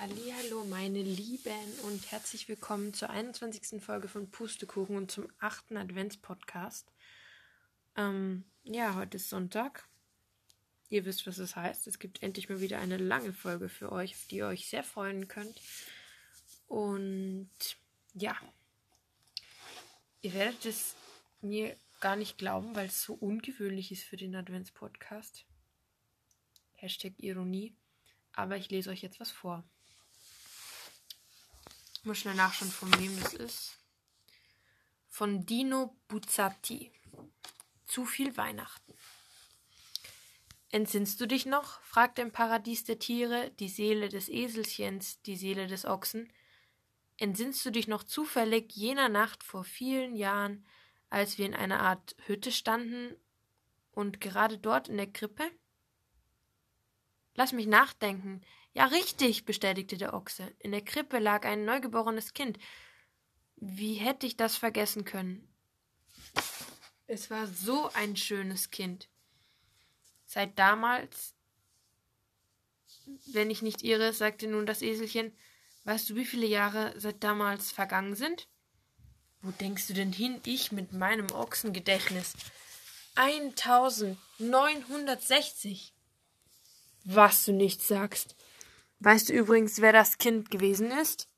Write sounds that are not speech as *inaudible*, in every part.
Hallo, meine Lieben und herzlich willkommen zur 21. Folge von Pustekuchen und zum 8. Adventspodcast. Ähm, ja, heute ist Sonntag. Ihr wisst, was es das heißt. Es gibt endlich mal wieder eine lange Folge für euch, auf die ihr euch sehr freuen könnt. Und ja, ihr werdet es mir gar nicht glauben, weil es so ungewöhnlich ist für den Adventspodcast. Hashtag Ironie. Aber ich lese euch jetzt was vor. Muss schnell nachschauen, von wem das ist. Von Dino Buzzati. Zu viel Weihnachten. Entsinnst du dich noch? fragte im Paradies der Tiere die Seele des Eselchens, die Seele des Ochsen. Entsinnst du dich noch zufällig jener Nacht vor vielen Jahren, als wir in einer Art Hütte standen und gerade dort in der Krippe? Lass mich nachdenken. Ja, richtig, bestätigte der Ochse. In der Krippe lag ein neugeborenes Kind. Wie hätte ich das vergessen können? Es war so ein schönes Kind. Seit damals, wenn ich nicht irre, sagte nun das Eselchen, weißt du, wie viele Jahre seit damals vergangen sind? Wo denkst du denn hin, ich mit meinem Ochsengedächtnis? 1960. Was du nicht sagst. Weißt du übrigens, wer das Kind gewesen ist?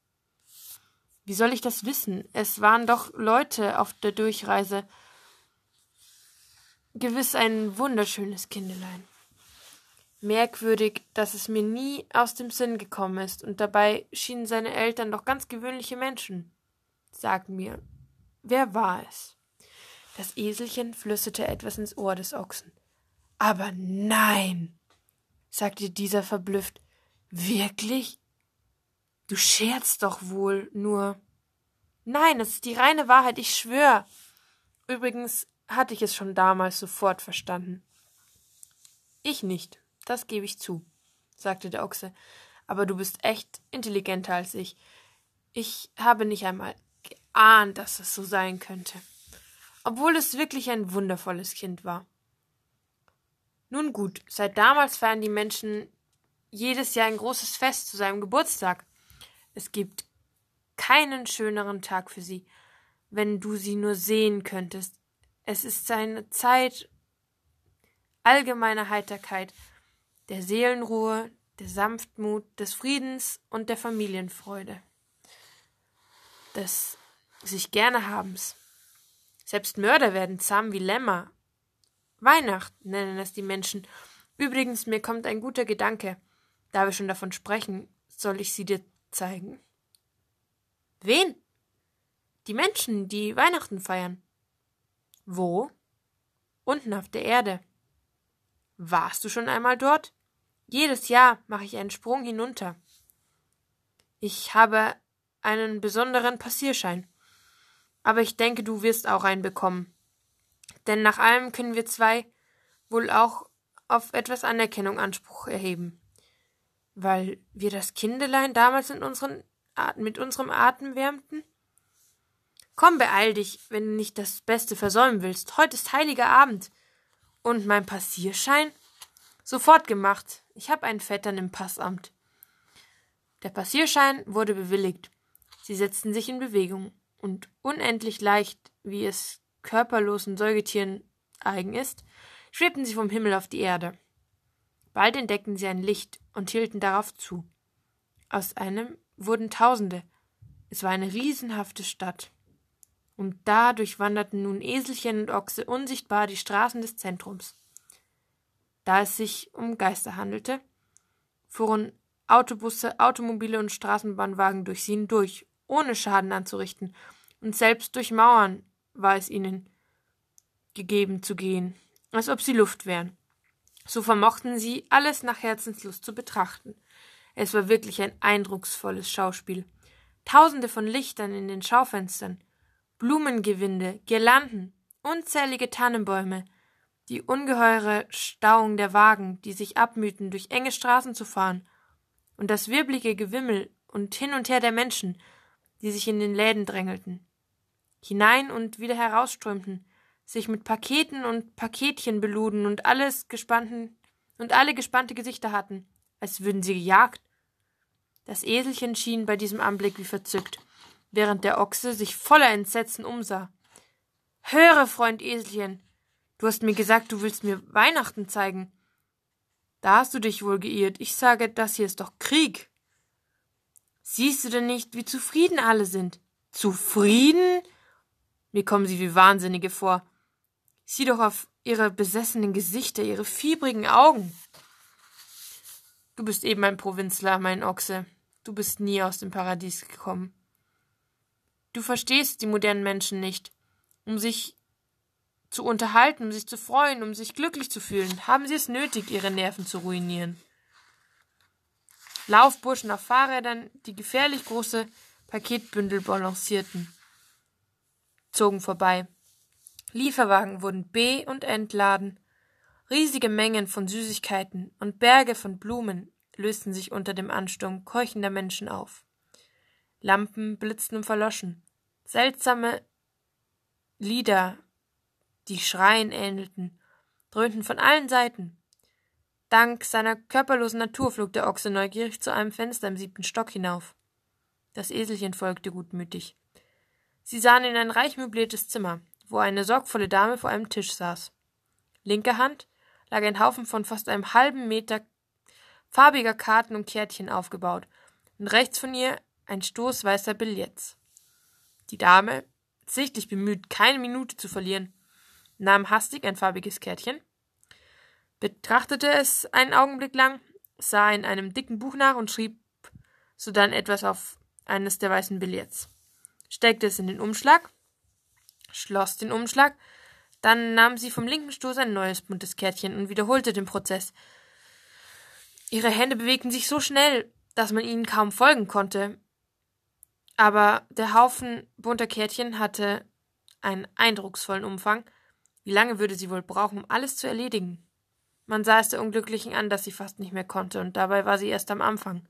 Wie soll ich das wissen? Es waren doch Leute auf der Durchreise. Gewiss ein wunderschönes Kindelein. Merkwürdig, dass es mir nie aus dem Sinn gekommen ist, und dabei schienen seine Eltern doch ganz gewöhnliche Menschen. Sag mir, wer war es? Das Eselchen flüsterte etwas ins Ohr des Ochsen. Aber nein, sagte dieser verblüfft. Wirklich? Du scherzt doch wohl nur. Nein, es ist die reine Wahrheit, ich schwör. Übrigens hatte ich es schon damals sofort verstanden. Ich nicht, das gebe ich zu, sagte der Ochse, aber du bist echt intelligenter als ich. Ich habe nicht einmal geahnt, dass es so sein könnte, obwohl es wirklich ein wundervolles Kind war. Nun gut, seit damals feiern die Menschen jedes Jahr ein großes Fest zu seinem Geburtstag. Es gibt keinen schöneren Tag für sie, wenn du sie nur sehen könntest. Es ist seine Zeit allgemeiner Heiterkeit, der Seelenruhe, der Sanftmut, des Friedens und der Familienfreude, des sich gerne habens. Selbst Mörder werden zahm wie Lämmer, Weihnachten nennen es die Menschen. Übrigens, mir kommt ein guter Gedanke. Da wir schon davon sprechen, soll ich sie dir zeigen. Wen? Die Menschen, die Weihnachten feiern. Wo? Unten auf der Erde. Warst du schon einmal dort? Jedes Jahr mache ich einen Sprung hinunter. Ich habe einen besonderen Passierschein. Aber ich denke, du wirst auch einen bekommen. Denn nach allem können wir zwei wohl auch auf etwas Anerkennung Anspruch erheben. Weil wir das Kindelein damals unseren, mit unserem Atem wärmten? Komm, beeil dich, wenn du nicht das Beste versäumen willst. Heute ist heiliger Abend. Und mein Passierschein? Sofort gemacht. Ich habe einen Vettern im Passamt. Der Passierschein wurde bewilligt. Sie setzten sich in Bewegung, und unendlich leicht, wie es körperlosen Säugetieren eigen ist, schwebten sie vom Himmel auf die Erde. Bald entdeckten sie ein Licht und hielten darauf zu. Aus einem wurden Tausende. Es war eine riesenhafte Stadt. Und da durchwanderten nun Eselchen und Ochse unsichtbar die Straßen des Zentrums. Da es sich um Geister handelte, fuhren Autobusse, Automobile und Straßenbahnwagen durch sie hindurch, ohne Schaden anzurichten, und selbst durch Mauern war es ihnen gegeben zu gehen, als ob sie Luft wären. So vermochten sie, alles nach Herzenslust zu betrachten. Es war wirklich ein eindrucksvolles Schauspiel. Tausende von Lichtern in den Schaufenstern, Blumengewinde, Girlanden, unzählige Tannenbäume, die ungeheure Stauung der Wagen, die sich abmühten, durch enge Straßen zu fahren, und das wirblige Gewimmel und hin und her der Menschen, die sich in den Läden drängelten hinein und wieder herausströmten, sich mit Paketen und Paketchen beluden und alles gespannten und alle gespannte Gesichter hatten, als würden sie gejagt. Das Eselchen schien bei diesem Anblick wie verzückt, während der Ochse sich voller Entsetzen umsah. Höre, Freund Eselchen, du hast mir gesagt, du willst mir Weihnachten zeigen. Da hast du dich wohl geirrt. Ich sage, das hier ist doch Krieg. Siehst du denn nicht, wie zufrieden alle sind? Zufrieden? Mir kommen sie wie Wahnsinnige vor. Sieh doch auf ihre besessenen Gesichter, ihre fiebrigen Augen. Du bist eben ein Provinzler, mein Ochse. Du bist nie aus dem Paradies gekommen. Du verstehst die modernen Menschen nicht. Um sich zu unterhalten, um sich zu freuen, um sich glücklich zu fühlen, haben sie es nötig, ihre Nerven zu ruinieren. Laufburschen auf Fahrrädern, die gefährlich große Paketbündel balancierten, zogen vorbei. Lieferwagen wurden be- und entladen. Riesige Mengen von Süßigkeiten und Berge von Blumen lösten sich unter dem Ansturm keuchender Menschen auf. Lampen blitzten und verloschen. Seltsame Lieder, die Schreien ähnelten, dröhnten von allen Seiten. Dank seiner körperlosen Natur flog der Ochse neugierig zu einem Fenster im siebten Stock hinauf. Das Eselchen folgte gutmütig. Sie sahen in ein reich möbliertes Zimmer, wo eine sorgvolle Dame vor einem Tisch saß. Linker Hand lag ein Haufen von fast einem halben Meter farbiger Karten und Kärtchen aufgebaut, und rechts von ihr ein Stoß weißer Billets. Die Dame, sichtlich bemüht, keine Minute zu verlieren, nahm hastig ein farbiges Kärtchen, betrachtete es einen Augenblick lang, sah in einem dicken Buch nach und schrieb sodann etwas auf eines der weißen Billets, steckte es in den Umschlag, schloss den Umschlag, dann nahm sie vom linken Stoß ein neues buntes Kärtchen und wiederholte den Prozess. Ihre Hände bewegten sich so schnell, dass man ihnen kaum folgen konnte. Aber der Haufen bunter Kärtchen hatte einen eindrucksvollen Umfang. Wie lange würde sie wohl brauchen, um alles zu erledigen? Man sah es der Unglücklichen an, dass sie fast nicht mehr konnte, und dabei war sie erst am Anfang.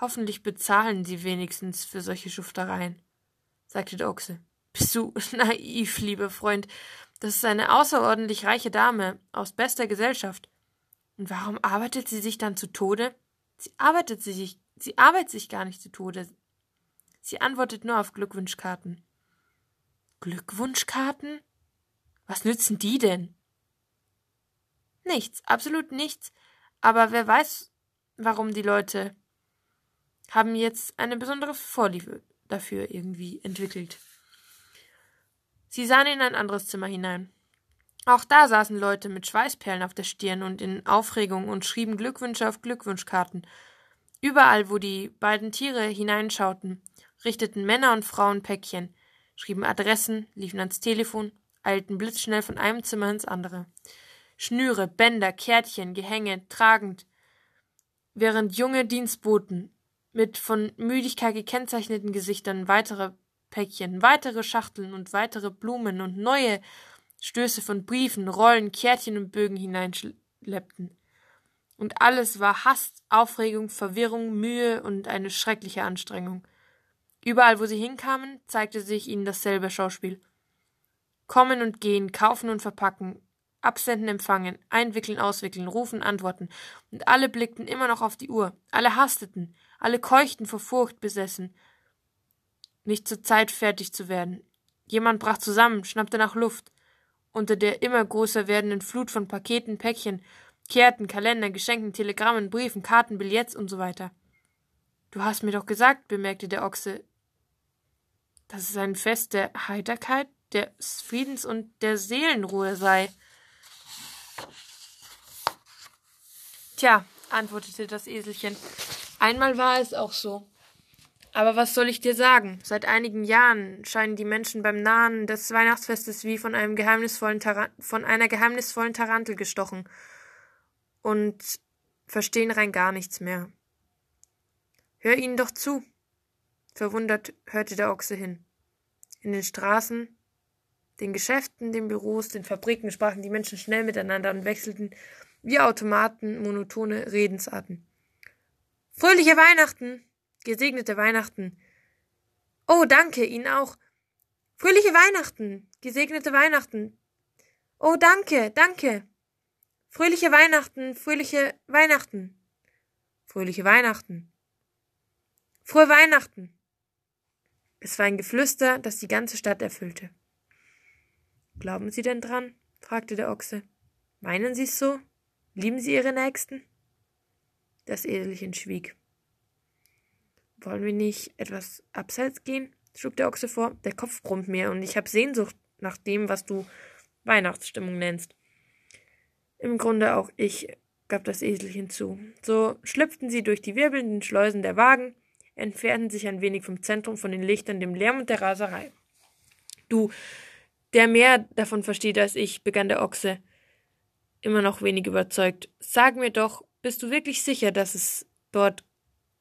Hoffentlich bezahlen sie wenigstens für solche Schuftereien, sagte der Ochse. Bist du *laughs* naiv, lieber Freund. Das ist eine außerordentlich reiche Dame aus bester Gesellschaft. Und warum arbeitet sie sich dann zu Tode? Sie arbeitet sich, sie arbeitet sich gar nicht zu Tode. Sie antwortet nur auf Glückwunschkarten. Glückwunschkarten? Was nützen die denn? Nichts, absolut nichts. Aber wer weiß, warum die Leute haben jetzt eine besondere Vorliebe dafür irgendwie entwickelt. Sie sahen in ein anderes Zimmer hinein. Auch da saßen Leute mit Schweißperlen auf der Stirn und in Aufregung und schrieben Glückwünsche auf Glückwunschkarten. Überall, wo die beiden Tiere hineinschauten, richteten Männer und Frauen Päckchen, schrieben Adressen, liefen ans Telefon, eilten blitzschnell von einem Zimmer ins andere. Schnüre, Bänder, Kärtchen, Gehänge, tragend, während junge Dienstboten mit von Müdigkeit gekennzeichneten Gesichtern weitere Päckchen, weitere Schachteln und weitere Blumen und neue Stöße von Briefen, Rollen, Kärtchen und Bögen hineinschleppten. Und alles war Hast, Aufregung, Verwirrung, Mühe und eine schreckliche Anstrengung. Überall, wo sie hinkamen, zeigte sich ihnen dasselbe Schauspiel. Kommen und gehen, kaufen und verpacken, Absenden empfangen, einwickeln, auswickeln, rufen, antworten, und alle blickten immer noch auf die Uhr, alle hasteten, alle keuchten vor Furcht besessen, nicht zur Zeit fertig zu werden. Jemand brach zusammen, schnappte nach Luft. Unter der immer größer werdenden Flut von Paketen, Päckchen, Kärten, Kalendern, Geschenken, Telegrammen, Briefen, Karten, Billets und so weiter. Du hast mir doch gesagt, bemerkte der Ochse, dass es ein Fest der Heiterkeit, des Friedens und der Seelenruhe sei. Tja, antwortete das Eselchen, einmal war es auch so. Aber was soll ich dir sagen? Seit einigen Jahren scheinen die Menschen beim Nahen des Weihnachtsfestes wie von einem geheimnisvollen von einer geheimnisvollen Tarantel gestochen und verstehen rein gar nichts mehr. Hör ihnen doch zu. Verwundert hörte der Ochse hin. In den Straßen, den Geschäften, den Büros, den Fabriken sprachen die Menschen schnell miteinander und wechselten wie Automaten monotone Redensarten. Fröhliche Weihnachten! Gesegnete Weihnachten! Oh, danke, Ihnen auch! Fröhliche Weihnachten! Gesegnete Weihnachten! Oh, danke, danke! Fröhliche Weihnachten, fröhliche Weihnachten! Fröhliche Weihnachten! Frohe Weihnachten! Es war ein Geflüster, das die ganze Stadt erfüllte. Glauben Sie denn dran? fragte der Ochse. Meinen Sie's so? Lieben Sie Ihre Nächsten? Das Eselchen schwieg. Wollen wir nicht etwas abseits gehen? schlug der Ochse vor. Der Kopf brummt mir und ich habe Sehnsucht nach dem, was du Weihnachtsstimmung nennst. Im Grunde auch ich, gab das Eselchen zu. So schlüpften sie durch die wirbelnden Schleusen der Wagen, entfernten sich ein wenig vom Zentrum, von den Lichtern, dem Lärm und der Raserei. Du, der mehr davon versteht als ich, begann der Ochse, immer noch wenig überzeugt. Sag mir doch, bist du wirklich sicher, dass es dort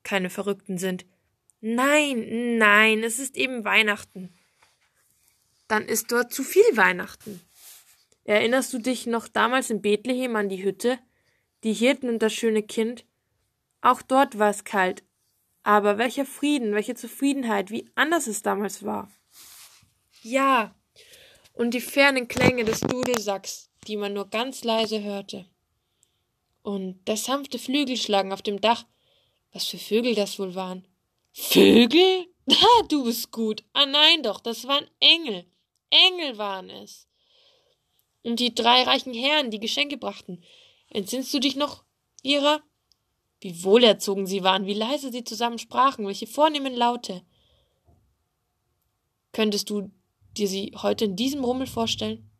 keine Verrückten sind? Nein, nein, es ist eben Weihnachten. Dann ist dort zu viel Weihnachten. Erinnerst du dich noch damals in Bethlehem an die Hütte, die Hirten und das schöne Kind? Auch dort war es kalt. Aber welcher Frieden, welche Zufriedenheit, wie anders es damals war. Ja, und die fernen Klänge des Dudelsacks, die man nur ganz leise hörte. Und das sanfte Flügelschlagen auf dem Dach. Was für Vögel das wohl waren. Vögel? Ah, du bist gut. Ah nein doch, das waren Engel. Engel waren es und die drei reichen Herren, die Geschenke brachten. Entsinnst du dich noch ihrer? Wie wohlerzogen sie waren, wie leise sie zusammen sprachen, welche vornehmen Laute. Könntest du dir sie heute in diesem Rummel vorstellen?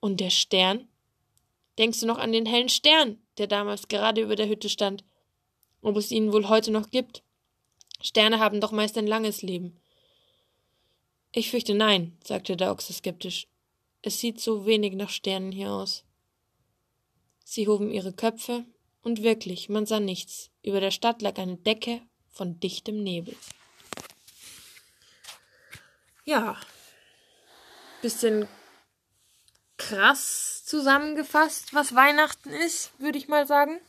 Und der Stern? Denkst du noch an den hellen Stern, der damals gerade über der Hütte stand? Ob es ihn wohl heute noch gibt? Sterne haben doch meist ein langes Leben. Ich fürchte nein, sagte der Ochse skeptisch. Es sieht so wenig nach Sternen hier aus. Sie hoben ihre Köpfe, und wirklich, man sah nichts. Über der Stadt lag eine Decke von dichtem Nebel. Ja, bisschen krass zusammengefasst, was Weihnachten ist, würde ich mal sagen.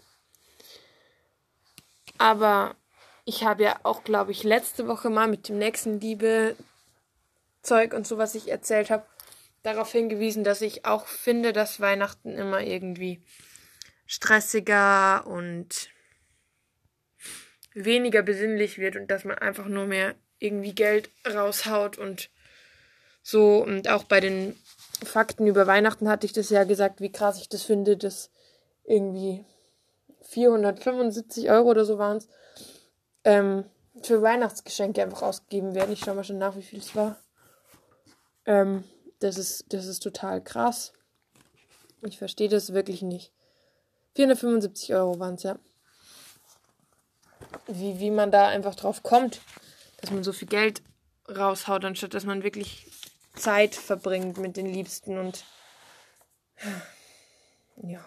Aber ich habe ja auch, glaube ich, letzte Woche mal mit dem nächsten Liebe Zeug und so, was ich erzählt habe, darauf hingewiesen, dass ich auch finde, dass Weihnachten immer irgendwie stressiger und weniger besinnlich wird und dass man einfach nur mehr irgendwie Geld raushaut und so. Und auch bei den Fakten über Weihnachten hatte ich das ja gesagt, wie krass ich das finde, dass irgendwie 475 Euro oder so waren es, ähm, für Weihnachtsgeschenke einfach ausgegeben werden. Ich schaue mal schon nach, wie viel es war. Ähm, das ist, das ist total krass. Ich verstehe das wirklich nicht. 475 Euro waren es, ja. Wie, wie man da einfach drauf kommt, dass man so viel Geld raushaut, anstatt dass man wirklich Zeit verbringt mit den Liebsten und ja.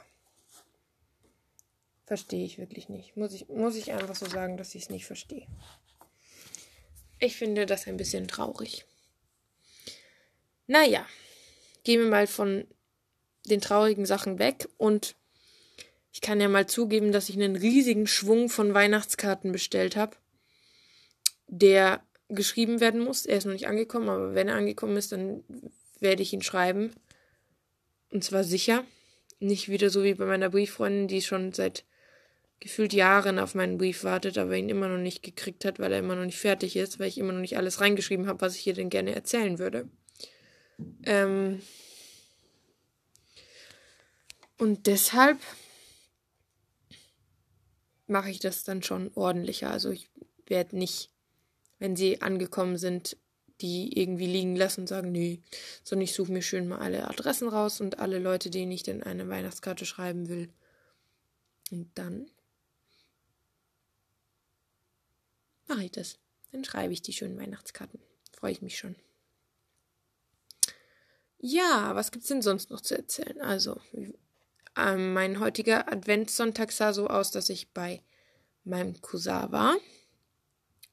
Verstehe ich wirklich nicht. Muss ich, muss ich einfach so sagen, dass ich es nicht verstehe. Ich finde das ein bisschen traurig. Naja, gehen wir mal von den traurigen Sachen weg und ich kann ja mal zugeben, dass ich einen riesigen Schwung von Weihnachtskarten bestellt habe, der geschrieben werden muss. Er ist noch nicht angekommen, aber wenn er angekommen ist, dann werde ich ihn schreiben. Und zwar sicher. Nicht wieder so wie bei meiner Brieffreundin, die schon seit gefühlt Jahren auf meinen Brief wartet, aber ihn immer noch nicht gekriegt hat, weil er immer noch nicht fertig ist, weil ich immer noch nicht alles reingeschrieben habe, was ich ihr denn gerne erzählen würde. Ähm und deshalb mache ich das dann schon ordentlicher. Also ich werde nicht, wenn sie angekommen sind, die irgendwie liegen lassen und sagen, nee, sondern ich suche mir schön mal alle Adressen raus und alle Leute, denen ich denn eine Weihnachtskarte schreiben will. Und dann mache ich das. Dann schreibe ich die schönen Weihnachtskarten. Freue ich mich schon. Ja, was gibt's denn sonst noch zu erzählen? Also, ähm, mein heutiger Adventssonntag sah so aus, dass ich bei meinem Cousin war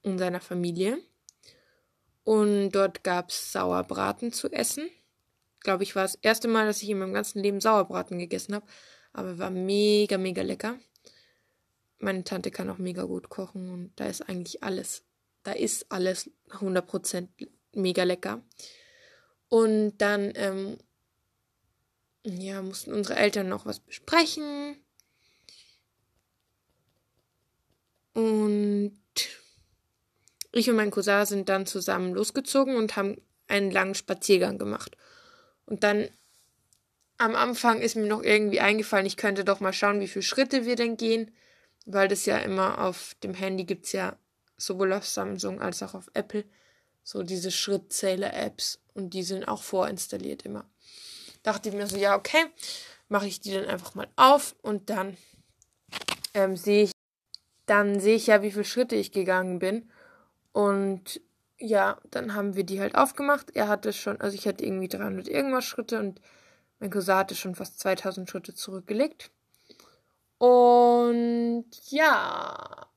und seiner Familie. Und dort gab's Sauerbraten zu essen. Glaube ich, war das erste Mal, dass ich in meinem ganzen Leben Sauerbraten gegessen habe. Aber war mega, mega lecker. Meine Tante kann auch mega gut kochen und da ist eigentlich alles. Da ist alles 100% mega lecker. Und dann, ähm, ja, mussten unsere Eltern noch was besprechen. Und ich und mein Cousin sind dann zusammen losgezogen und haben einen langen Spaziergang gemacht. Und dann am Anfang ist mir noch irgendwie eingefallen, ich könnte doch mal schauen, wie viele Schritte wir denn gehen, weil das ja immer auf dem Handy gibt es ja sowohl auf Samsung als auch auf Apple so diese Schrittzähler-Apps und die sind auch vorinstalliert immer. Dachte ich mir so, ja, okay, mache ich die dann einfach mal auf und dann ähm, sehe ich, dann sehe ich ja, wie viele Schritte ich gegangen bin. Und ja, dann haben wir die halt aufgemacht. Er hatte schon, also ich hatte irgendwie 300 irgendwas Schritte und mein Cousin hatte schon fast 2000 Schritte zurückgelegt. Und ja,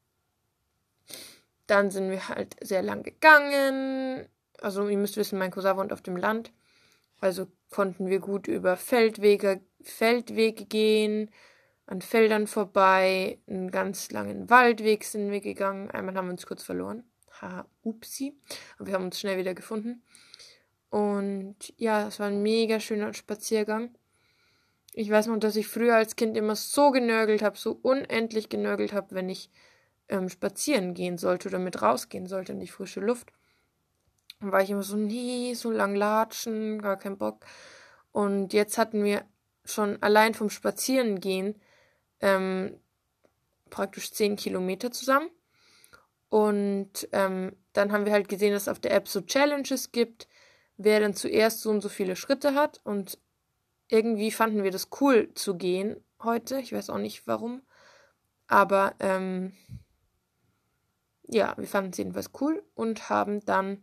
dann sind wir halt sehr lang gegangen. Also ihr müsst wissen, mein Cousin wohnt auf dem Land. Also konnten wir gut über Feldwege, Feldwege gehen, an Feldern vorbei, einen ganz langen Waldweg sind wir gegangen. Einmal haben wir uns kurz verloren. Ha, upsi. Aber wir haben uns schnell wieder gefunden. Und ja, es war ein mega schöner Spaziergang. Ich weiß noch, dass ich früher als Kind immer so genörgelt habe, so unendlich genörgelt habe, wenn ich ähm, spazieren gehen sollte oder mit rausgehen sollte in die frische Luft. Dann war ich immer so, nee, so lang latschen, gar kein Bock. Und jetzt hatten wir schon allein vom Spazierengehen ähm, praktisch 10 Kilometer zusammen. Und ähm, dann haben wir halt gesehen, dass es auf der App so Challenges gibt, wer dann zuerst so und so viele Schritte hat. Und irgendwie fanden wir das cool zu gehen heute. Ich weiß auch nicht warum. Aber ähm, ja, wir fanden es jedenfalls cool und haben dann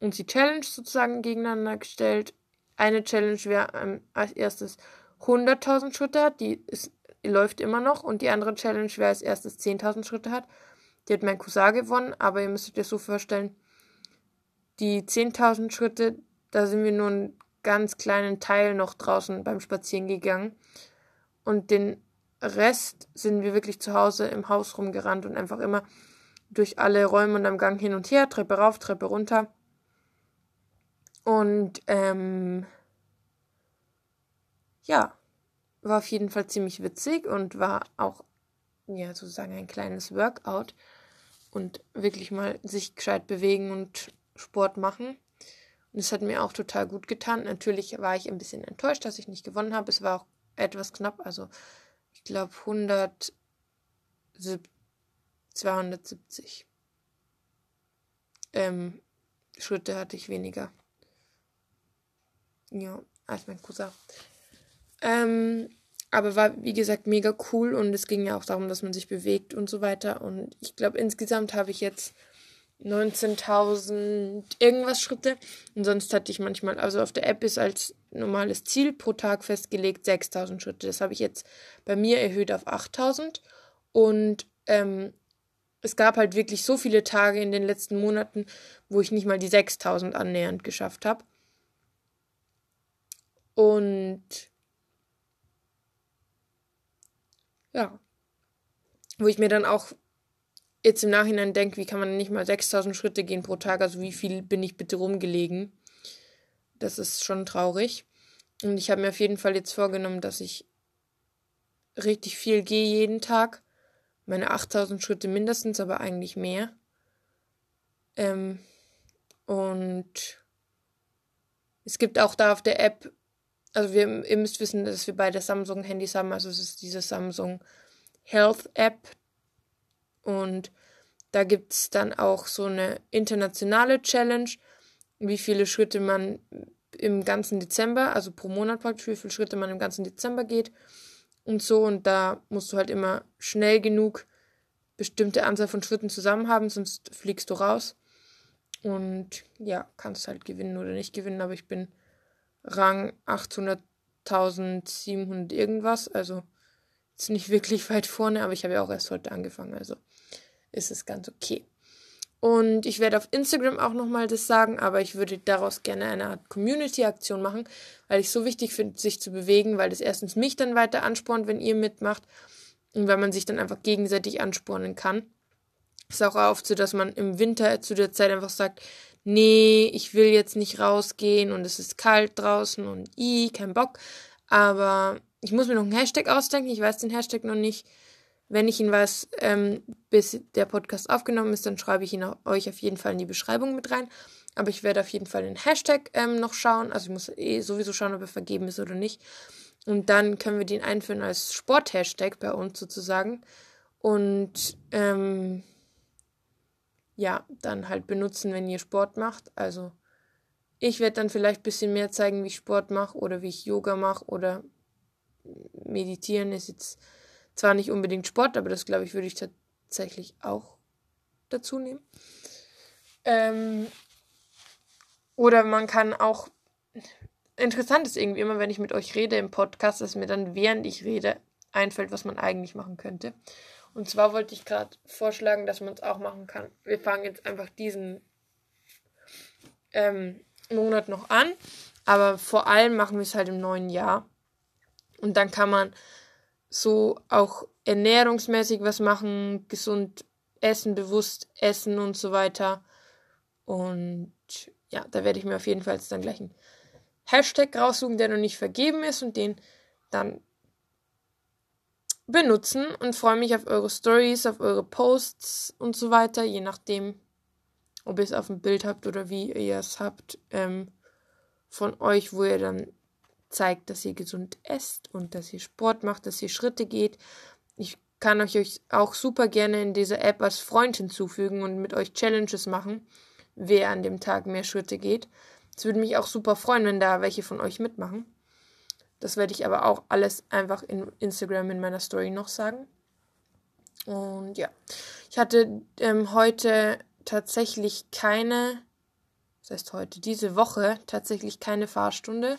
uns die Challenge sozusagen gegeneinander gestellt. Eine Challenge wäre ähm, als erstes 100.000 Schritte hat, die, ist, läuft immer noch. Und die andere Challenge wäre als erstes 10.000 Schritte hat. Die hat mein Cousin gewonnen, aber ihr müsst euch so vorstellen, die 10.000 Schritte, da sind wir nur einen ganz kleinen Teil noch draußen beim Spazieren gegangen. Und den Rest sind wir wirklich zu Hause im Haus rumgerannt und einfach immer durch alle Räume und am Gang hin und her, Treppe rauf, Treppe runter. Und ähm, ja, war auf jeden Fall ziemlich witzig und war auch ja sozusagen ein kleines Workout und wirklich mal sich gescheit bewegen und Sport machen. Und es hat mir auch total gut getan. Natürlich war ich ein bisschen enttäuscht, dass ich nicht gewonnen habe. Es war auch etwas knapp, also ich glaube 170 270 ähm, Schritte hatte ich weniger. Ja, als mein Cousin. Ähm, aber war, wie gesagt, mega cool und es ging ja auch darum, dass man sich bewegt und so weiter. Und ich glaube, insgesamt habe ich jetzt 19.000 irgendwas Schritte. Und sonst hatte ich manchmal, also auf der App ist als normales Ziel pro Tag festgelegt 6.000 Schritte. Das habe ich jetzt bei mir erhöht auf 8.000. Und ähm, es gab halt wirklich so viele Tage in den letzten Monaten, wo ich nicht mal die 6000 annähernd geschafft habe. Und ja, wo ich mir dann auch jetzt im Nachhinein denke, wie kann man nicht mal 6000 Schritte gehen pro Tag, also wie viel bin ich bitte rumgelegen. Das ist schon traurig. Und ich habe mir auf jeden Fall jetzt vorgenommen, dass ich richtig viel gehe jeden Tag meine 8000 Schritte mindestens, aber eigentlich mehr. Ähm, und es gibt auch da auf der App, also wir, ihr müsst wissen, dass wir beide Samsung-Handys haben, also es ist diese Samsung Health App. Und da gibt es dann auch so eine internationale Challenge, wie viele Schritte man im ganzen Dezember, also pro Monat praktisch, wie viele Schritte man im ganzen Dezember geht und so. Und da musst du halt immer schnell genug bestimmte Anzahl von Schritten zusammen haben, sonst fliegst du raus. Und ja, kannst halt gewinnen oder nicht gewinnen, aber ich bin Rang 800.700 irgendwas, also jetzt nicht wirklich *laughs* weit vorne, aber ich habe ja auch erst heute angefangen, also ist es ganz okay. Und ich werde auf Instagram auch nochmal das sagen, aber ich würde daraus gerne eine Art Community-Aktion machen, weil ich so wichtig finde, sich zu bewegen, weil das erstens mich dann weiter anspornt, wenn ihr mitmacht und weil man sich dann einfach gegenseitig anspornen kann. Ist auch oft so, dass man im Winter zu der Zeit einfach sagt, nee, ich will jetzt nicht rausgehen und es ist kalt draußen und i, kein Bock. Aber ich muss mir noch einen Hashtag ausdenken, ich weiß den Hashtag noch nicht. Wenn ich ihn weiß, ähm, bis der Podcast aufgenommen ist, dann schreibe ich ihn euch auf jeden Fall in die Beschreibung mit rein. Aber ich werde auf jeden Fall den Hashtag ähm, noch schauen. Also ich muss eh sowieso schauen, ob er vergeben ist oder nicht. Und dann können wir den einführen als Sport-Hashtag bei uns sozusagen. Und ähm, ja, dann halt benutzen, wenn ihr Sport macht. Also ich werde dann vielleicht ein bisschen mehr zeigen, wie ich Sport mache oder wie ich Yoga mache oder meditieren ist jetzt zwar nicht unbedingt Sport, aber das glaube ich würde ich tatsächlich auch dazu nehmen. Ähm, oder man kann auch interessant ist irgendwie immer, wenn ich mit euch rede im Podcast, dass mir dann während ich rede einfällt, was man eigentlich machen könnte. Und zwar wollte ich gerade vorschlagen, dass man es auch machen kann. Wir fangen jetzt einfach diesen ähm, Monat noch an, aber vor allem machen wir es halt im neuen Jahr. Und dann kann man so auch ernährungsmäßig was machen, gesund essen, bewusst essen und so weiter. Und ja, da werde ich mir auf jeden Fall jetzt dann gleich einen Hashtag raussuchen, der noch nicht vergeben ist und den dann benutzen und freue mich auf eure Stories, auf eure Posts und so weiter, je nachdem, ob ihr es auf dem Bild habt oder wie ihr es habt, ähm, von euch, wo ihr dann zeigt, dass ihr gesund esst und dass ihr Sport macht, dass ihr Schritte geht. Ich kann euch auch super gerne in dieser App als Freund hinzufügen und mit euch Challenges machen, wer an dem Tag mehr Schritte geht. Es würde mich auch super freuen, wenn da welche von euch mitmachen. Das werde ich aber auch alles einfach in Instagram in meiner Story noch sagen. Und ja, ich hatte ähm, heute tatsächlich keine, das heißt heute, diese Woche tatsächlich keine Fahrstunde.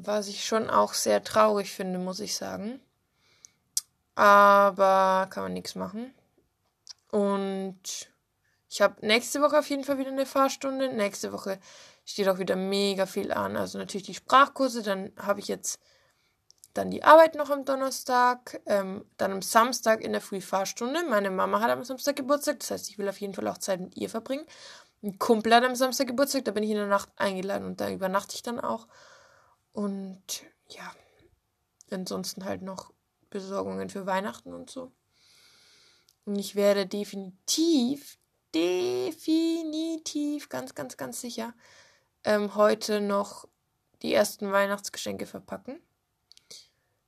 Was ich schon auch sehr traurig finde, muss ich sagen. Aber kann man nichts machen. Und ich habe nächste Woche auf jeden Fall wieder eine Fahrstunde. Nächste Woche steht auch wieder mega viel an. Also natürlich die Sprachkurse. Dann habe ich jetzt dann die Arbeit noch am Donnerstag. Ähm, dann am Samstag in der Frühfahrstunde. Meine Mama hat am Samstag Geburtstag. Das heißt, ich will auf jeden Fall auch Zeit mit ihr verbringen. Ein Kumpel hat am Samstag Geburtstag. Da bin ich in der Nacht eingeladen und da übernachte ich dann auch. Und ja, ansonsten halt noch Besorgungen für Weihnachten und so. Und ich werde definitiv, definitiv, ganz, ganz, ganz sicher ähm, heute noch die ersten Weihnachtsgeschenke verpacken.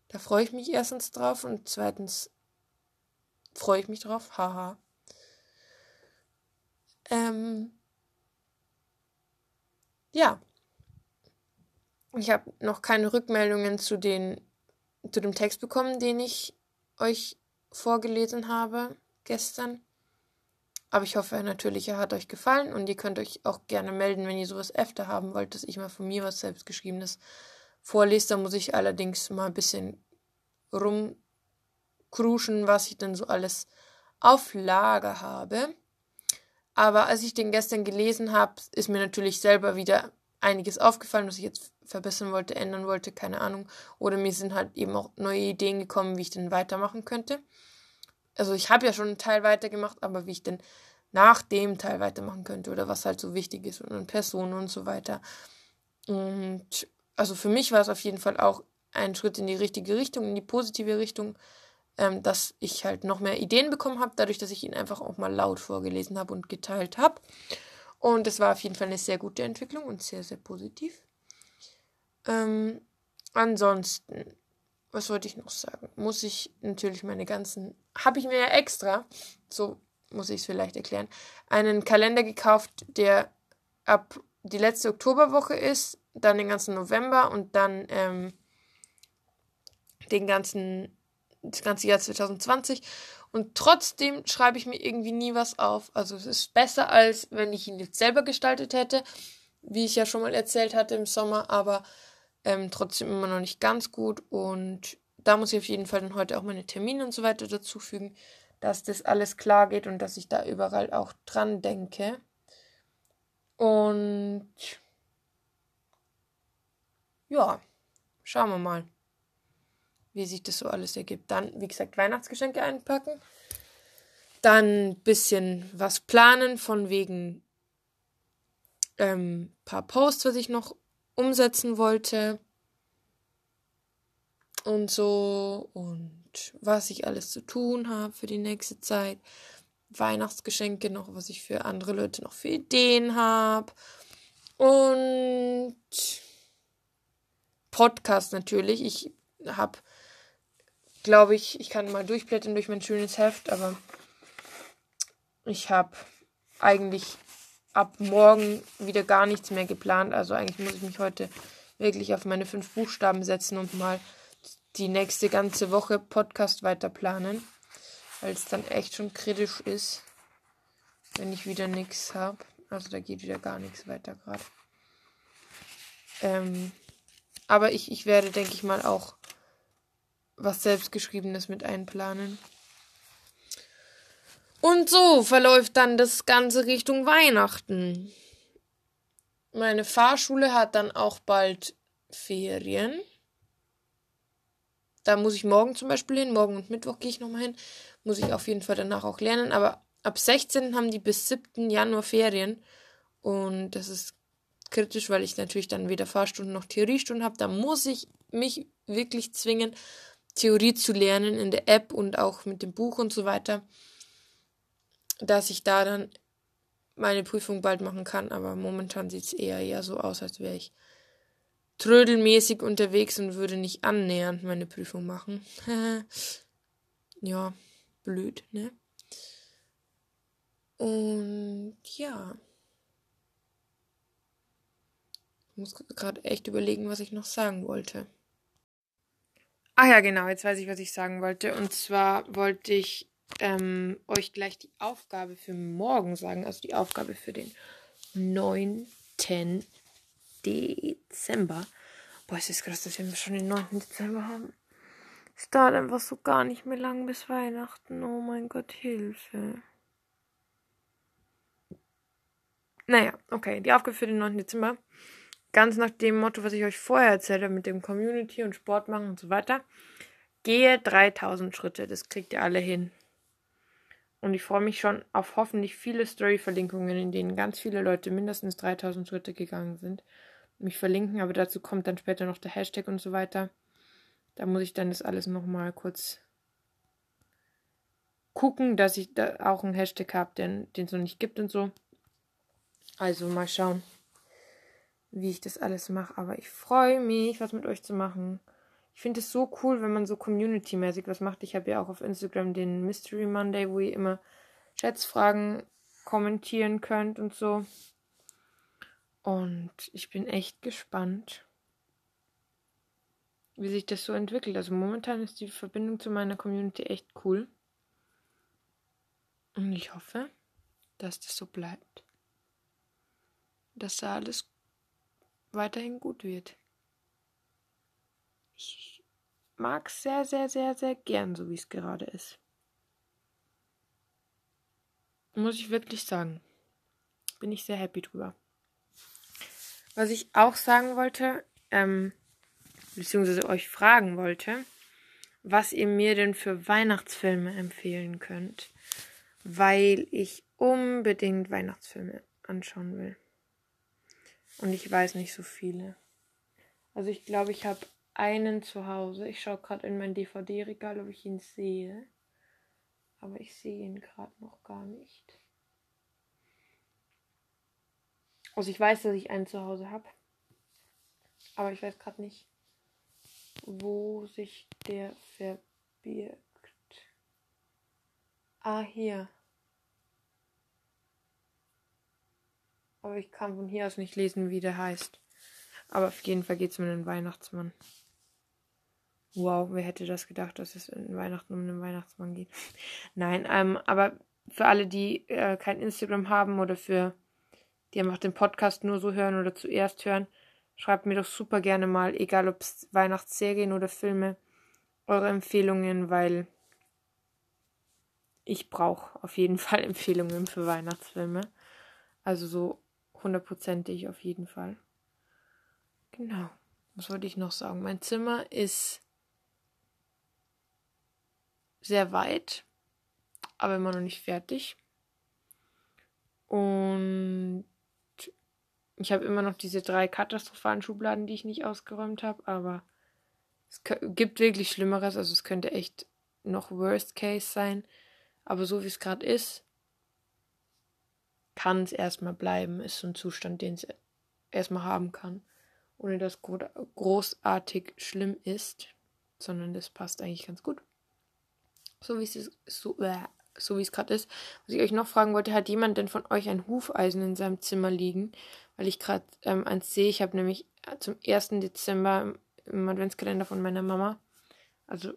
Da freue ich mich erstens drauf und zweitens freue ich mich drauf. Haha. Ähm, ja, ich habe noch keine Rückmeldungen zu, den, zu dem Text bekommen, den ich euch vorgelesen habe gestern. Aber ich hoffe natürlich, er hat euch gefallen und ihr könnt euch auch gerne melden, wenn ihr sowas öfter haben wollt, dass ich mal von mir was selbstgeschriebenes vorlese. Da muss ich allerdings mal ein bisschen rumkruschen, was ich denn so alles auf Lager habe. Aber als ich den gestern gelesen habe, ist mir natürlich selber wieder einiges aufgefallen, was ich jetzt verbessern wollte, ändern wollte, keine Ahnung. Oder mir sind halt eben auch neue Ideen gekommen, wie ich denn weitermachen könnte. Also ich habe ja schon einen Teil weitergemacht, aber wie ich denn nach dem Teil weitermachen könnte oder was halt so wichtig ist und Personen und so weiter. Und also für mich war es auf jeden Fall auch ein Schritt in die richtige Richtung, in die positive Richtung, ähm, dass ich halt noch mehr Ideen bekommen habe, dadurch, dass ich ihn einfach auch mal laut vorgelesen habe und geteilt habe. Und es war auf jeden Fall eine sehr gute Entwicklung und sehr, sehr positiv. Ähm, ansonsten, was wollte ich noch sagen? Muss ich natürlich meine ganzen, habe ich mir ja extra, so muss ich es vielleicht erklären, einen Kalender gekauft, der ab die letzte Oktoberwoche ist, dann den ganzen November und dann ähm, den ganzen, das ganze Jahr 2020. Und trotzdem schreibe ich mir irgendwie nie was auf. Also es ist besser, als wenn ich ihn jetzt selber gestaltet hätte, wie ich ja schon mal erzählt hatte im Sommer, aber ähm, trotzdem immer noch nicht ganz gut. Und da muss ich auf jeden Fall dann heute auch meine Termine und so weiter dazufügen, dass das alles klar geht und dass ich da überall auch dran denke. Und ja, schauen wir mal wie sich das so alles ergibt. Dann, wie gesagt, Weihnachtsgeschenke einpacken. Dann ein bisschen was planen, von wegen ähm, paar Posts, was ich noch umsetzen wollte. Und so. Und was ich alles zu tun habe für die nächste Zeit. Weihnachtsgeschenke noch, was ich für andere Leute noch für Ideen habe. Und Podcast natürlich. Ich habe, glaube ich, ich kann mal durchblättern durch mein schönes Heft, aber ich habe eigentlich ab morgen wieder gar nichts mehr geplant. Also eigentlich muss ich mich heute wirklich auf meine fünf Buchstaben setzen und mal die nächste ganze Woche Podcast weiter planen, weil es dann echt schon kritisch ist, wenn ich wieder nichts habe. Also da geht wieder gar nichts weiter gerade. Ähm, aber ich, ich werde, denke ich mal, auch was selbstgeschriebenes mit einplanen. Und so verläuft dann das Ganze Richtung Weihnachten. Meine Fahrschule hat dann auch bald Ferien. Da muss ich morgen zum Beispiel hin. Morgen und Mittwoch gehe ich nochmal hin. Muss ich auf jeden Fall danach auch lernen. Aber ab 16 haben die bis 7. Januar Ferien. Und das ist kritisch, weil ich natürlich dann weder Fahrstunden noch Theoriestunden habe. Da muss ich mich wirklich zwingen, Theorie zu lernen in der App und auch mit dem Buch und so weiter dass ich da dann meine Prüfung bald machen kann, aber momentan sieht es eher eher so aus, als wäre ich trödelmäßig unterwegs und würde nicht annähernd meine Prüfung machen. *laughs* ja, blöd, ne? Und ja. Ich muss gerade echt überlegen, was ich noch sagen wollte. Ach ja, genau, jetzt weiß ich, was ich sagen wollte. Und zwar wollte ich ähm, euch gleich die Aufgabe für morgen sagen, also die Aufgabe für den 9. Dezember. Boah, es ist krass, dass wir schon den 9. Dezember haben. Es dauert einfach so gar nicht mehr lang bis Weihnachten. Oh mein Gott, Hilfe. Naja, okay, die Aufgabe für den 9. Dezember. Ganz nach dem Motto, was ich euch vorher erzählt habe, mit dem Community und Sport machen und so weiter. Gehe 3000 Schritte, das kriegt ihr alle hin. Und ich freue mich schon auf hoffentlich viele Story-Verlinkungen, in denen ganz viele Leute mindestens 3000 Schritte gegangen sind. Mich verlinken, aber dazu kommt dann später noch der Hashtag und so weiter. Da muss ich dann das alles nochmal kurz gucken, dass ich da auch einen Hashtag habe, den es noch nicht gibt und so. Also mal schauen, wie ich das alles mache. Aber ich freue mich, was mit euch zu machen. Ich finde es so cool, wenn man so community-mäßig was macht. Ich habe ja auch auf Instagram den Mystery Monday, wo ihr immer Schätzfragen kommentieren könnt und so. Und ich bin echt gespannt, wie sich das so entwickelt. Also momentan ist die Verbindung zu meiner Community echt cool. Und ich hoffe, dass das so bleibt. Dass da alles weiterhin gut wird. Ich mag es sehr, sehr, sehr, sehr gern, so wie es gerade ist. Muss ich wirklich sagen. Bin ich sehr happy drüber. Was ich auch sagen wollte, ähm, beziehungsweise euch fragen wollte, was ihr mir denn für Weihnachtsfilme empfehlen könnt, weil ich unbedingt Weihnachtsfilme anschauen will. Und ich weiß nicht so viele. Also ich glaube, ich habe einen zu Hause. Ich schaue gerade in mein DVD-Regal, ob ich ihn sehe. Aber ich sehe ihn gerade noch gar nicht. Also ich weiß, dass ich einen zu Hause habe. Aber ich weiß gerade nicht, wo sich der verbirgt. Ah, hier. Aber ich kann von hier aus nicht lesen, wie der heißt. Aber auf jeden Fall geht es um den Weihnachtsmann. Wow, wer hätte das gedacht, dass es in Weihnachten um den Weihnachtsmann geht? Nein, ähm, aber für alle, die äh, kein Instagram haben oder für die einfach den Podcast nur so hören oder zuerst hören, schreibt mir doch super gerne mal, egal ob es Weihnachtsserien oder Filme, eure Empfehlungen, weil ich brauche auf jeden *laughs* Fall Empfehlungen für Weihnachtsfilme. Also so hundertprozentig auf jeden Fall. Genau. Was wollte ich noch sagen? Mein Zimmer ist sehr weit, aber immer noch nicht fertig. Und ich habe immer noch diese drei katastrophalen Schubladen, die ich nicht ausgeräumt habe, aber es gibt wirklich Schlimmeres. Also es könnte echt noch Worst Case sein. Aber so wie es gerade ist, kann es erstmal bleiben. Ist so ein Zustand, den es erstmal haben kann. Ohne dass großartig schlimm ist. Sondern das passt eigentlich ganz gut. So wie es so, äh, so wie es gerade ist. Was ich euch noch fragen wollte, hat jemand denn von euch ein Hufeisen in seinem Zimmer liegen? Weil ich gerade ähm, eins sehe. Ich habe nämlich zum 1. Dezember im Adventskalender von meiner Mama. Also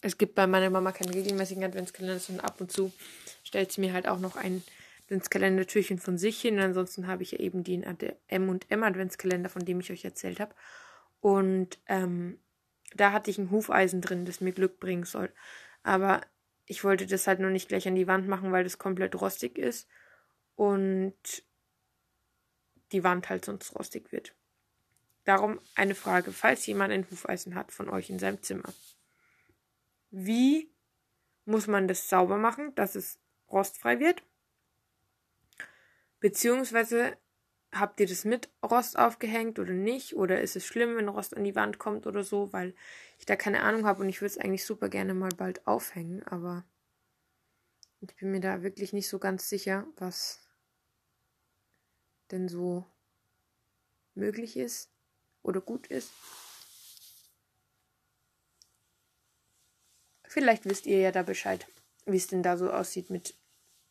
es gibt bei meiner Mama keinen regelmäßigen Adventskalender, sondern ab und zu stellt sie mir halt auch noch ein Adventskalendertürchen von sich hin. ansonsten habe ich ja eben den M und M Adventskalender, von dem ich euch erzählt habe. Und ähm, da hatte ich ein Hufeisen drin, das mir Glück bringen soll. Aber ich wollte das halt nur nicht gleich an die Wand machen, weil das komplett rostig ist und die Wand halt sonst rostig wird. Darum eine Frage, falls jemand ein Hufeisen hat von euch in seinem Zimmer. Wie muss man das sauber machen, dass es rostfrei wird? Beziehungsweise habt ihr das mit Rost aufgehängt oder nicht? Oder ist es schlimm, wenn Rost an die Wand kommt oder so? Weil ich da keine Ahnung habe und ich würde es eigentlich super gerne mal bald aufhängen, aber ich bin mir da wirklich nicht so ganz sicher, was denn so möglich ist oder gut ist. Vielleicht wisst ihr ja da Bescheid, wie es denn da so aussieht mit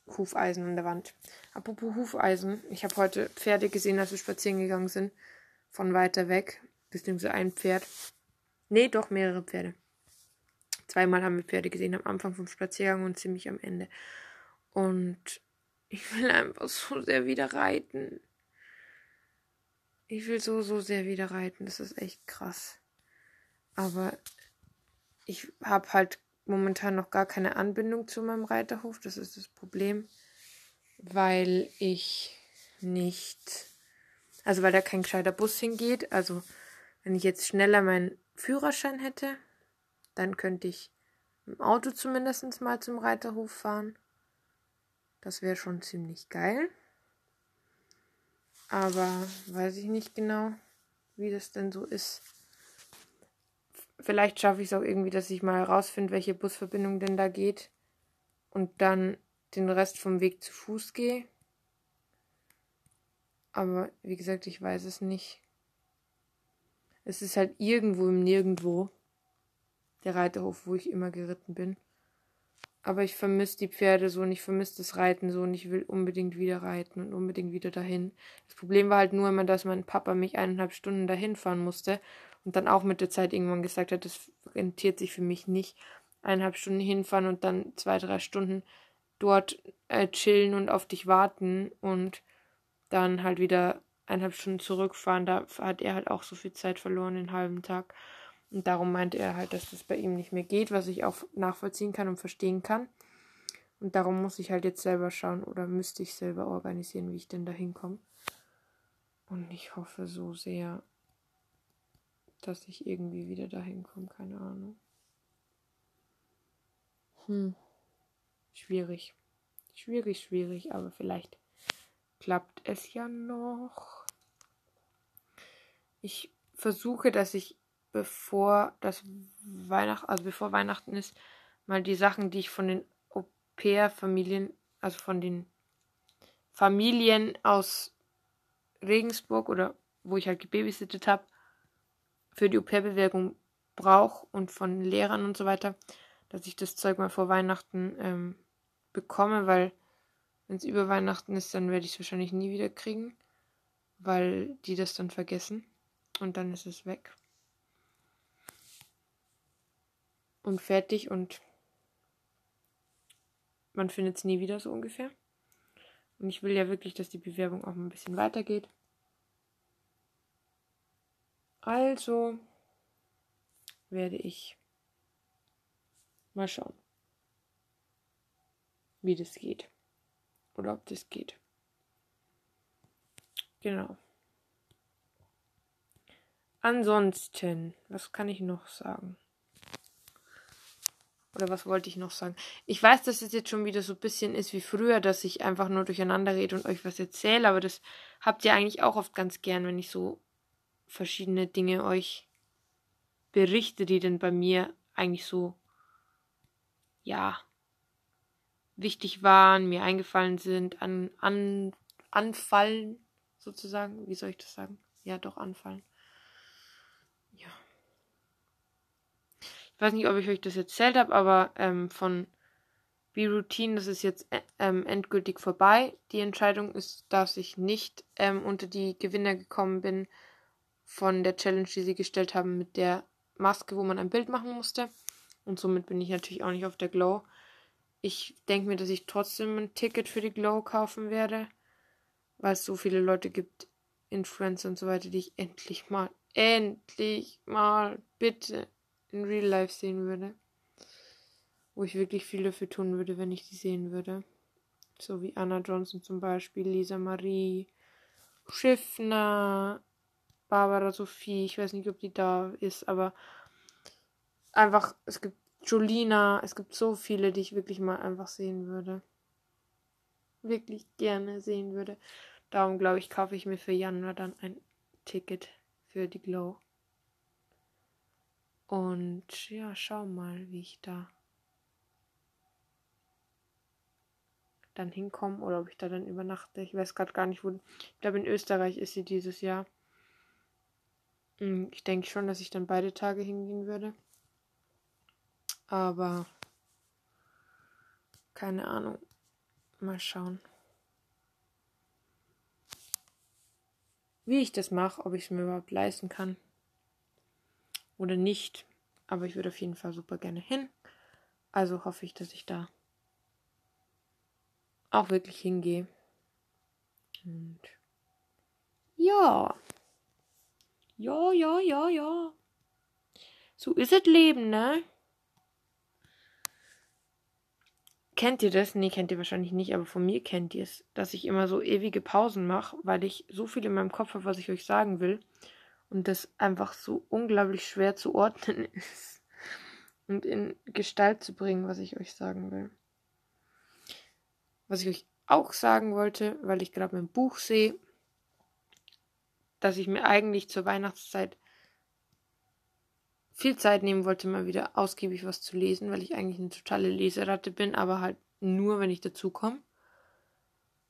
Hufeisen an der Wand. Apropos Hufeisen, ich habe heute Pferde gesehen, als wir spazieren gegangen sind. Von weiter weg. Beziehungsweise ein Pferd. Nee, doch mehrere Pferde. Zweimal haben wir Pferde gesehen, am Anfang vom Spaziergang und ziemlich am Ende. Und ich will einfach so sehr wieder reiten. Ich will so, so sehr wieder reiten. Das ist echt krass. Aber ich habe halt momentan noch gar keine Anbindung zu meinem Reiterhof. Das ist das Problem, weil ich nicht, also weil da kein gescheiter Bus hingeht. Also wenn ich jetzt schneller meinen Führerschein hätte, dann könnte ich im Auto zumindest mal zum Reiterhof fahren. Das wäre schon ziemlich geil. Aber weiß ich nicht genau, wie das denn so ist. Vielleicht schaffe ich es auch irgendwie, dass ich mal herausfinde, welche Busverbindung denn da geht. Und dann den Rest vom Weg zu Fuß gehe. Aber wie gesagt, ich weiß es nicht. Es ist halt irgendwo im Nirgendwo. Der Reiterhof, wo ich immer geritten bin. Aber ich vermisse die Pferde so und ich vermisse das Reiten so und ich will unbedingt wieder reiten und unbedingt wieder dahin. Das Problem war halt nur immer, dass mein Papa mich eineinhalb Stunden dahin fahren musste und dann auch mit der Zeit irgendwann gesagt hat, das rentiert sich für mich nicht. Eineinhalb Stunden hinfahren und dann zwei, drei Stunden dort äh, chillen und auf dich warten und dann halt wieder eineinhalb Stunden zurückfahren. Da hat er halt auch so viel Zeit verloren, den halben Tag. Und darum meinte er halt, dass das bei ihm nicht mehr geht, was ich auch nachvollziehen kann und verstehen kann. Und darum muss ich halt jetzt selber schauen oder müsste ich selber organisieren, wie ich denn da hinkomme. Und ich hoffe so sehr, dass ich irgendwie wieder dahin komme, keine Ahnung. Hm. Schwierig. Schwierig, schwierig, aber vielleicht klappt es ja noch. Ich versuche, dass ich bevor das Weihnachten, also bevor Weihnachten ist, mal die Sachen, die ich von den Au-pair-Familien, also von den Familien aus Regensburg oder wo ich halt gebabysittet habe, für die Au-pair-Bewerbung brauche und von Lehrern und so weiter, dass ich das Zeug mal vor Weihnachten ähm, bekomme, weil wenn es über Weihnachten ist, dann werde ich es wahrscheinlich nie wieder kriegen, weil die das dann vergessen und dann ist es weg und fertig und man findet es nie wieder so ungefähr. Und ich will ja wirklich, dass die Bewerbung auch ein bisschen weitergeht. Also werde ich mal schauen, wie das geht. Oder ob das geht. Genau. Ansonsten, was kann ich noch sagen? Oder was wollte ich noch sagen? Ich weiß, dass es jetzt schon wieder so ein bisschen ist wie früher, dass ich einfach nur durcheinander rede und euch was erzähle, aber das habt ihr eigentlich auch oft ganz gern, wenn ich so verschiedene Dinge euch berichte, die denn bei mir eigentlich so ja, wichtig waren, mir eingefallen sind, an, an, anfallen, sozusagen. Wie soll ich das sagen? Ja, doch anfallen. Ja. Ich weiß nicht, ob ich euch das erzählt habe, aber ähm, von B-Routine, das ist jetzt äh, ähm, endgültig vorbei. Die Entscheidung ist, dass ich nicht ähm, unter die Gewinner gekommen bin von der Challenge, die sie gestellt haben mit der Maske, wo man ein Bild machen musste. Und somit bin ich natürlich auch nicht auf der Glow. Ich denke mir, dass ich trotzdem ein Ticket für die Glow kaufen werde, weil es so viele Leute gibt, Influencer und so weiter, die ich endlich mal, endlich mal bitte in Real Life sehen würde. Wo ich wirklich viel dafür tun würde, wenn ich sie sehen würde. So wie Anna Johnson zum Beispiel, Lisa Marie, Schiffner, Barbara Sophie. Ich weiß nicht, ob die da ist, aber einfach, es gibt Jolina, es gibt so viele, die ich wirklich mal einfach sehen würde. Wirklich gerne sehen würde. Darum glaube ich, kaufe ich mir für Januar dann ein Ticket für die Glow. Und ja, schau mal, wie ich da dann hinkomme oder ob ich da dann übernachte. Ich weiß gerade gar nicht, wo. Ich glaube, in Österreich ist sie dieses Jahr. Hm, ich denke schon, dass ich dann beide Tage hingehen würde. Aber keine Ahnung. Mal schauen. Wie ich das mache, ob ich es mir überhaupt leisten kann oder nicht. Aber ich würde auf jeden Fall super gerne hin. Also hoffe ich, dass ich da auch wirklich hingehe. Und ja. Ja, ja, ja, ja. So ist es Leben, ne? Kennt ihr das? Nee, kennt ihr wahrscheinlich nicht, aber von mir kennt ihr es, dass ich immer so ewige Pausen mache, weil ich so viel in meinem Kopf habe, was ich euch sagen will. Und das einfach so unglaublich schwer zu ordnen *laughs* ist. Und in Gestalt zu bringen, was ich euch sagen will. Was ich euch auch sagen wollte, weil ich gerade mein Buch sehe, dass ich mir eigentlich zur Weihnachtszeit viel Zeit nehmen wollte, mal wieder ausgiebig was zu lesen, weil ich eigentlich eine totale Leseratte bin, aber halt nur, wenn ich dazu komme.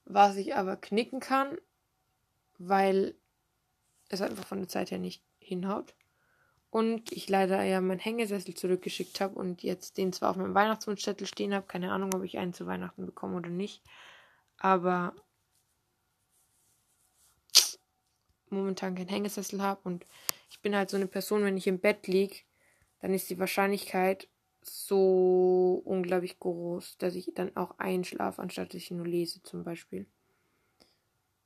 Was ich aber knicken kann, weil es einfach von der Zeit her nicht hinhaut. Und ich leider ja meinen Hängesessel zurückgeschickt habe und jetzt den zwar auf meinem Weihnachtswunschzettel stehen habe, keine Ahnung, ob ich einen zu Weihnachten bekomme oder nicht, aber momentan keinen Hängesessel habe und ich bin halt so eine Person, wenn ich im Bett liege, dann ist die Wahrscheinlichkeit so unglaublich groß, dass ich dann auch einschlafe, anstatt dass ich nur lese zum Beispiel.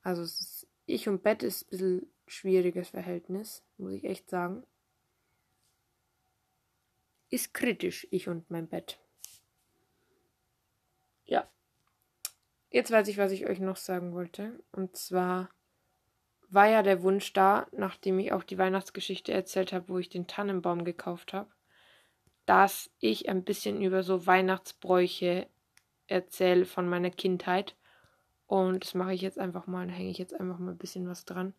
Also ist, ich und Bett ist ein bisschen schwieriges Verhältnis, muss ich echt sagen ist kritisch, ich und mein Bett. Ja. Jetzt weiß ich, was ich euch noch sagen wollte. Und zwar war ja der Wunsch da, nachdem ich auch die Weihnachtsgeschichte erzählt habe, wo ich den Tannenbaum gekauft habe, dass ich ein bisschen über so Weihnachtsbräuche erzähle von meiner Kindheit. Und das mache ich jetzt einfach mal, da hänge ich jetzt einfach mal ein bisschen was dran,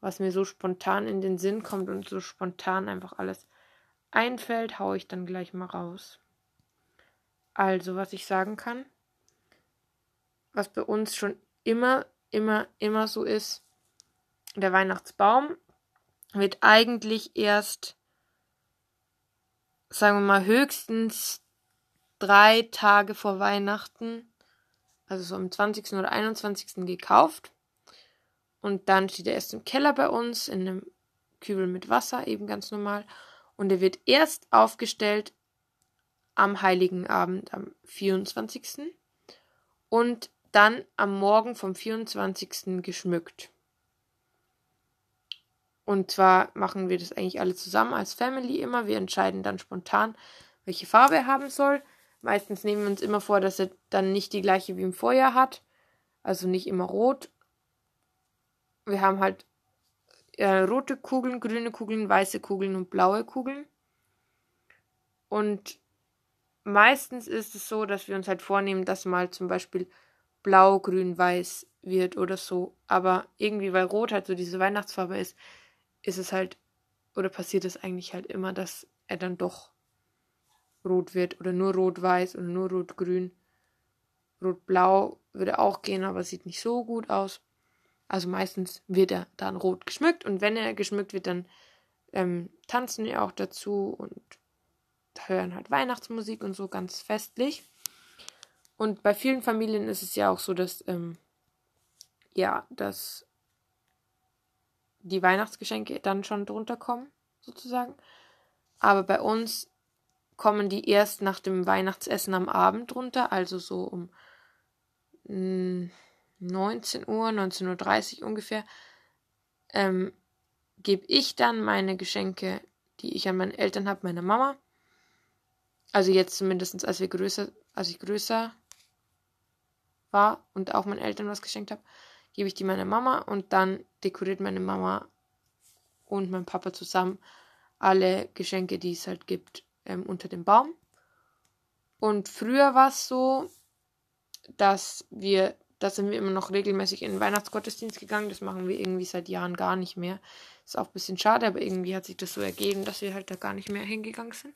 was mir so spontan in den Sinn kommt und so spontan einfach alles einfällt, haue ich dann gleich mal raus. Also, was ich sagen kann, was bei uns schon immer, immer, immer so ist, der Weihnachtsbaum wird eigentlich erst, sagen wir mal, höchstens drei Tage vor Weihnachten, also so am 20. oder 21. gekauft. Und dann steht er erst im Keller bei uns in einem Kübel mit Wasser, eben ganz normal und er wird erst aufgestellt am heiligen Abend am 24. und dann am Morgen vom 24. geschmückt. Und zwar machen wir das eigentlich alle zusammen als Family immer. Wir entscheiden dann spontan, welche Farbe er haben soll. Meistens nehmen wir uns immer vor, dass er dann nicht die gleiche wie im Vorjahr hat. Also nicht immer rot. Wir haben halt äh, rote Kugeln, grüne Kugeln, weiße Kugeln und blaue Kugeln. Und meistens ist es so, dass wir uns halt vornehmen, dass mal zum Beispiel blau, grün, weiß wird oder so. Aber irgendwie, weil rot halt so diese Weihnachtsfarbe ist, ist es halt, oder passiert es eigentlich halt immer, dass er dann doch rot wird oder nur rot-weiß oder nur rot-grün. Rot-blau würde auch gehen, aber sieht nicht so gut aus. Also meistens wird er dann rot geschmückt und wenn er geschmückt wird, dann ähm, tanzen wir auch dazu und hören halt Weihnachtsmusik und so ganz festlich. Und bei vielen Familien ist es ja auch so, dass ähm, ja, dass die Weihnachtsgeschenke dann schon drunter kommen, sozusagen. Aber bei uns kommen die erst nach dem Weihnachtsessen am Abend drunter, also so um 19 Uhr, 19.30 Uhr ungefähr, ähm, gebe ich dann meine Geschenke, die ich an meine Eltern habe, meiner Mama. Also jetzt zumindest, als wir größer, als ich größer war und auch meinen Eltern was geschenkt habe, gebe ich die meiner Mama und dann dekoriert meine Mama und mein Papa zusammen alle Geschenke, die es halt gibt, ähm, unter dem Baum. Und früher war es so, dass wir, da sind wir immer noch regelmäßig in den Weihnachtsgottesdienst gegangen. Das machen wir irgendwie seit Jahren gar nicht mehr. Ist auch ein bisschen schade, aber irgendwie hat sich das so ergeben, dass wir halt da gar nicht mehr hingegangen sind.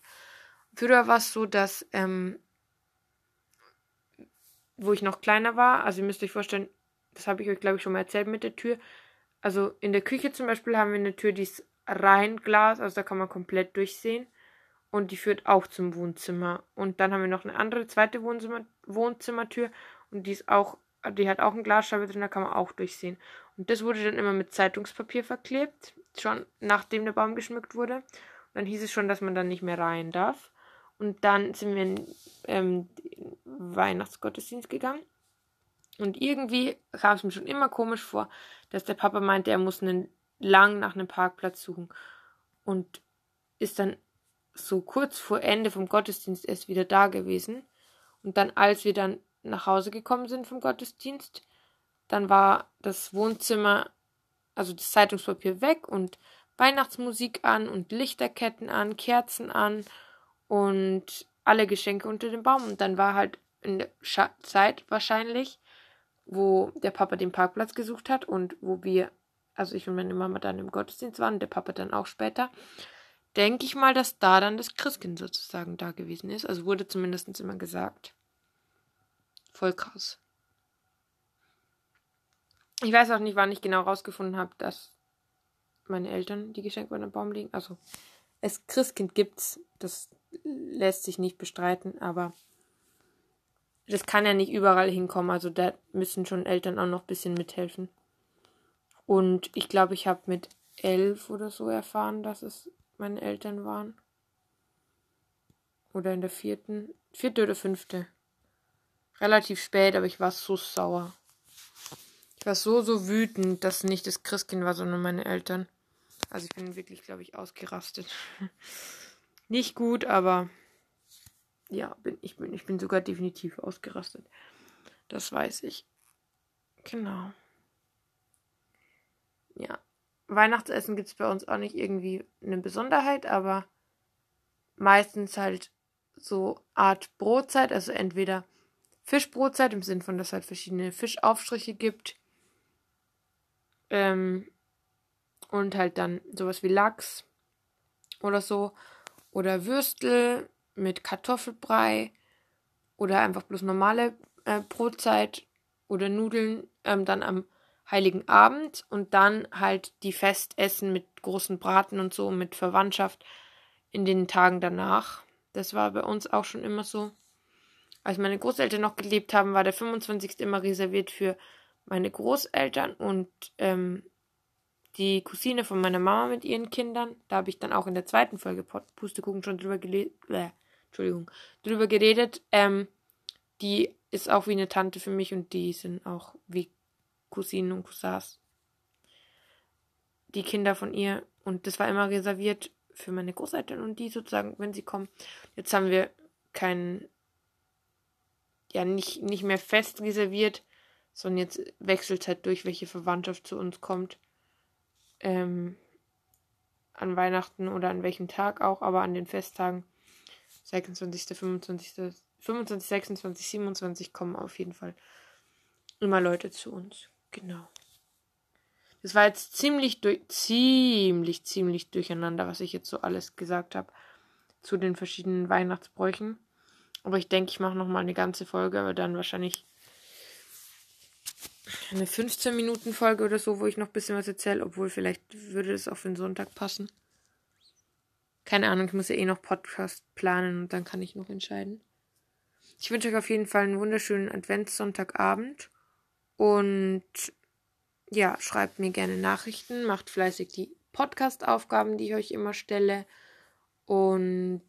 Früher war es so, dass, ähm, wo ich noch kleiner war, also ihr müsst euch vorstellen, das habe ich euch, glaube ich, schon mal erzählt mit der Tür. Also in der Küche zum Beispiel haben wir eine Tür, die ist rein Glas, also da kann man komplett durchsehen. Und die führt auch zum Wohnzimmer. Und dann haben wir noch eine andere zweite Wohnzimmer Wohnzimmertür und die ist auch, die hat auch eine Glasscheibe drin, da kann man auch durchsehen. Und das wurde dann immer mit Zeitungspapier verklebt, schon nachdem der Baum geschmückt wurde. Und dann hieß es schon, dass man dann nicht mehr rein darf. Und dann sind wir in ähm, Weihnachtsgottesdienst gegangen. Und irgendwie kam es mir schon immer komisch vor, dass der Papa meinte, er muss einen lang nach einem Parkplatz suchen. Und ist dann so kurz vor Ende vom Gottesdienst erst wieder da gewesen. Und dann, als wir dann nach Hause gekommen sind vom Gottesdienst, dann war das Wohnzimmer, also das Zeitungspapier weg und Weihnachtsmusik an und Lichterketten an, Kerzen an und alle Geschenke unter dem Baum. Und dann war halt in der Scha Zeit wahrscheinlich, wo der Papa den Parkplatz gesucht hat und wo wir, also ich und meine Mama dann im Gottesdienst waren, der Papa dann auch später, denke ich mal, dass da dann das Christkind sozusagen da gewesen ist. Also wurde zumindest immer gesagt. Voll krass. Ich weiß auch nicht, wann ich genau rausgefunden habe, dass meine Eltern die Geschenke unter dem Baum liegen. Also es Christkind gibt's, das lässt sich nicht bestreiten, aber das kann ja nicht überall hinkommen. Also da müssen schon Eltern auch noch ein bisschen mithelfen. Und ich glaube, ich habe mit elf oder so erfahren, dass es meine Eltern waren. Oder in der vierten, vierte oder fünfte. Relativ spät, aber ich war so sauer. Ich war so, so wütend, dass nicht das Christkind war, sondern meine Eltern. Also ich bin wirklich, glaube ich, ausgerastet. *laughs* nicht gut, aber ja, bin, ich, bin, ich bin sogar definitiv ausgerastet. Das weiß ich. Genau. Ja. Weihnachtsessen gibt es bei uns auch nicht irgendwie eine Besonderheit, aber meistens halt so Art Brotzeit, also entweder Fischbrotzeit im Sinn von, dass es halt verschiedene Fischaufstriche gibt. Ähm, und halt dann sowas wie Lachs oder so. Oder Würstel mit Kartoffelbrei. Oder einfach bloß normale äh, Brotzeit oder Nudeln ähm, dann am Heiligen Abend und dann halt die Festessen mit großen Braten und so mit Verwandtschaft in den Tagen danach. Das war bei uns auch schon immer so. Als meine Großeltern noch gelebt haben, war der 25. immer reserviert für meine Großeltern und ähm, die Cousine von meiner Mama mit ihren Kindern. Da habe ich dann auch in der zweiten Folge Pustekuchen schon drüber, gele äh, Entschuldigung, drüber geredet. Ähm, die ist auch wie eine Tante für mich und die sind auch wie Cousinen und Cousins. Die Kinder von ihr. Und das war immer reserviert für meine Großeltern und die sozusagen, wenn sie kommen. Jetzt haben wir keinen, ja, nicht, nicht mehr fest reserviert, sondern jetzt wechselt es halt durch, welche Verwandtschaft zu uns kommt. Ähm, an Weihnachten oder an welchem Tag auch, aber an den Festtagen 26., 25., 25, 26, 27 kommen auf jeden Fall immer Leute zu uns. Genau. Das war jetzt ziemlich, ziemlich, ziemlich durcheinander, was ich jetzt so alles gesagt habe. zu den verschiedenen Weihnachtsbräuchen. Aber ich denke, ich mache nochmal eine ganze Folge, aber dann wahrscheinlich eine 15 Minuten Folge oder so, wo ich noch ein bisschen was erzähle, obwohl vielleicht würde es auf den Sonntag passen. Keine Ahnung, ich muss ja eh noch Podcast planen und dann kann ich noch entscheiden. Ich wünsche euch auf jeden Fall einen wunderschönen Adventssonntagabend und ja, schreibt mir gerne Nachrichten, macht fleißig die Podcast-Aufgaben, die ich euch immer stelle und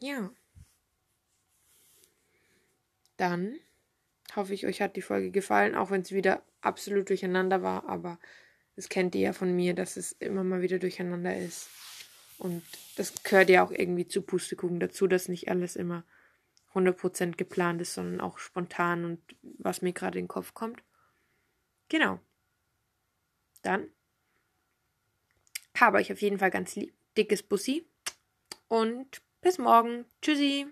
ja. Dann hoffe ich, euch hat die Folge gefallen, auch wenn es wieder absolut durcheinander war, aber das kennt ihr ja von mir, dass es immer mal wieder durcheinander ist. Und das gehört ja auch irgendwie zu Pustekuchen dazu, dass nicht alles immer 100% geplant ist, sondern auch spontan und was mir gerade in den Kopf kommt. Genau. Dann habe ich auf jeden Fall ganz lieb, dickes Bussi und bis morgen. Tschüssi.